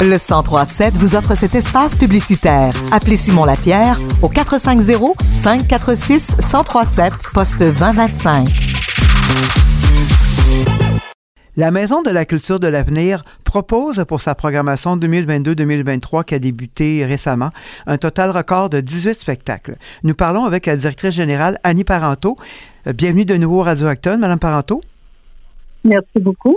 Le 1037 vous offre cet espace publicitaire. Appelez Simon Lapierre au 450 546 1037 poste 2025. La Maison de la culture de l'avenir propose pour sa programmation 2022-2023 qui a débuté récemment un total record de 18 spectacles. Nous parlons avec la directrice générale Annie Parenteau. Euh, bienvenue de nouveau au Radio Acton, Madame Parenteau. Merci beaucoup.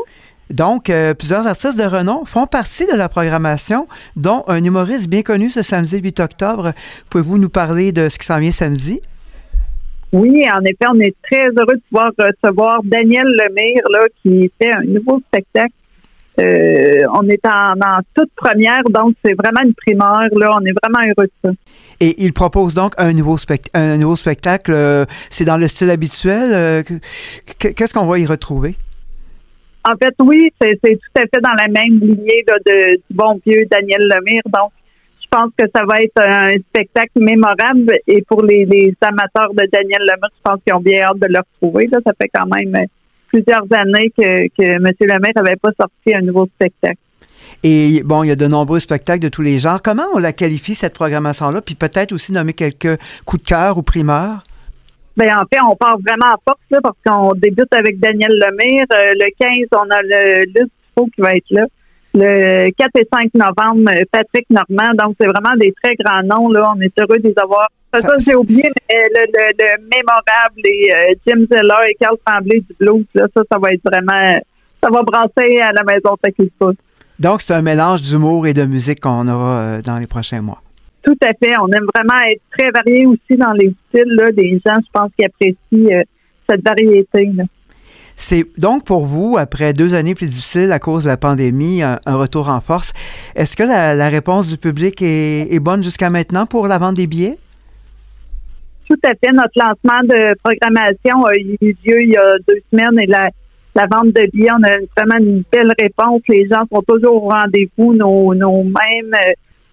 Donc, euh, plusieurs artistes de renom font partie de la programmation, dont un humoriste bien connu ce samedi 8 octobre. Pouvez-vous nous parler de ce qui s'en vient samedi? Oui, en effet, on est très heureux de pouvoir recevoir Daniel Lemire, là, qui fait un nouveau spectacle. Euh, on est en, toute première, donc c'est vraiment une primeur. Là, on est vraiment heureux de ça. Et il propose donc un nouveau, un nouveau spectacle. Euh, c'est dans le style habituel. Qu'est-ce qu'on va y retrouver? En fait, oui, c'est tout à fait dans la même lignée de, du bon vieux Daniel Lemire. Donc, je pense que ça va être un spectacle mémorable et pour les, amateurs de Daniel Lemire, je pense qu'ils ont bien hâte de le retrouver. Ça fait quand même plusieurs années que, que M. Lemire n'avait pas sorti un nouveau spectacle. Et bon, il y a de nombreux spectacles de tous les genres. Comment on la qualifie, cette programmation-là? Puis peut-être aussi nommer quelques coups de cœur ou primeurs? Bien, en fait, on part vraiment à force là, parce qu'on débute avec Daniel Lemire. Euh, le 15, on a le Luc qui va être là le 4 et 5 novembre, Patrick Normand. Donc, c'est vraiment des très grands noms. Là. On est heureux de les avoir. Ça, j'ai oublié le, le, mémorable et euh, Jim Zeller et Carl Tremblay du blues. Là. Ça, ça va être vraiment... Ça va brasser à la maison Takilpa. Donc, c'est un mélange d'humour et de musique qu'on aura euh, dans les prochains mois. Tout à fait. On aime vraiment être très varié aussi dans les styles. Là. Des gens, je pense, qui apprécient cette variété. Là. C'est donc pour vous, après deux années plus difficiles à cause de la pandémie, un, retour en force. Est-ce que la, réponse du public est, bonne jusqu'à maintenant pour la vente des billets? Tout à fait. Notre lancement de programmation a eu lieu il y a deux semaines et la, vente de billets, on a vraiment une belle réponse. Les gens sont toujours au rendez-vous. Nos, nos mêmes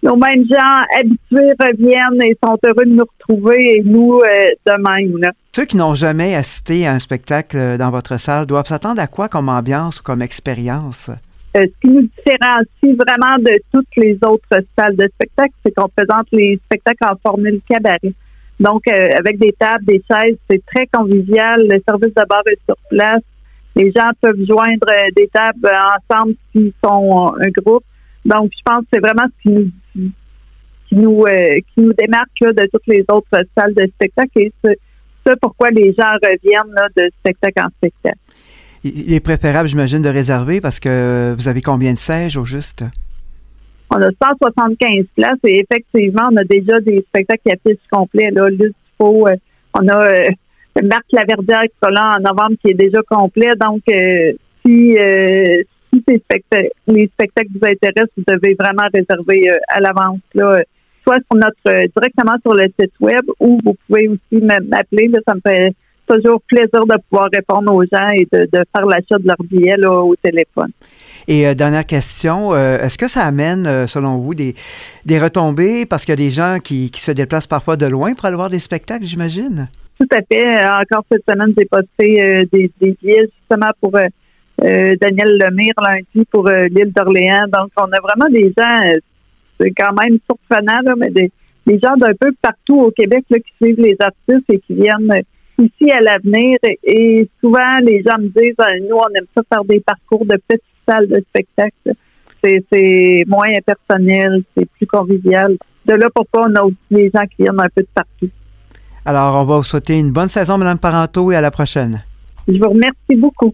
nos mêmes gens habitués reviennent et sont heureux de nous retrouver et nous euh, de même. Ceux qui n'ont jamais assisté à un spectacle euh, dans votre salle doivent s'attendre à quoi comme ambiance ou comme expérience? Euh, ce qui nous différencie vraiment de toutes les autres salles de spectacle, c'est qu'on présente les spectacles en formule cabaret. Donc, avec des tables, des chaises, c'est très convivial. Le service de bar est sur place. Les gens peuvent joindre des tables ensemble s'ils sont un groupe. Donc, je pense que c'est vraiment ce qui nous qui nous euh, qui nous démarque de toutes les autres salles de spectacle et c'est pourquoi les gens reviennent de spectacle en spectacle. Il est préférable, j'imagine, de réserver parce que vous avez combien de sièges au juste? On a 175 places et effectivement, on a déjà des spectacles qui affichent complets. Là, euh, on a euh, Marc Laverdière qui sera là en novembre qui est déjà complet. Donc, si, si les spectacles vous intéressent, vous devez vraiment réserver euh, à l'avance. Là, soit sur notre euh, directement sur le site web ou vous pouvez aussi m'appeler. Ça me fait toujours plaisir de pouvoir répondre aux gens et de, faire l'achat de leur billet au téléphone. Et euh, dernière question, est-ce que ça amène, selon vous, des, des retombées? Parce qu'il y a des gens qui, se déplacent parfois de loin pour aller voir des spectacles, j'imagine? Tout à fait. Encore cette semaine, j'ai passé des, des billets justement pour euh, Daniel Lemire lundi pour euh, l'île d'Orléans. Donc, on a vraiment des gens, euh, c'est quand même surprenant, là, mais des, gens d'un peu partout au Québec là, qui suivent les artistes et qui viennent ici à l'avenir. Et souvent, les gens me disent, ah, nous, on aime ça faire des parcours de petites salles de spectacle. C'est moins impersonnel, c'est plus convivial. De là, pourquoi on a aussi des gens qui viennent un peu de partout. Alors, on va vous souhaiter une bonne saison, Mme Parenteau, et à la prochaine. Je vous remercie beaucoup.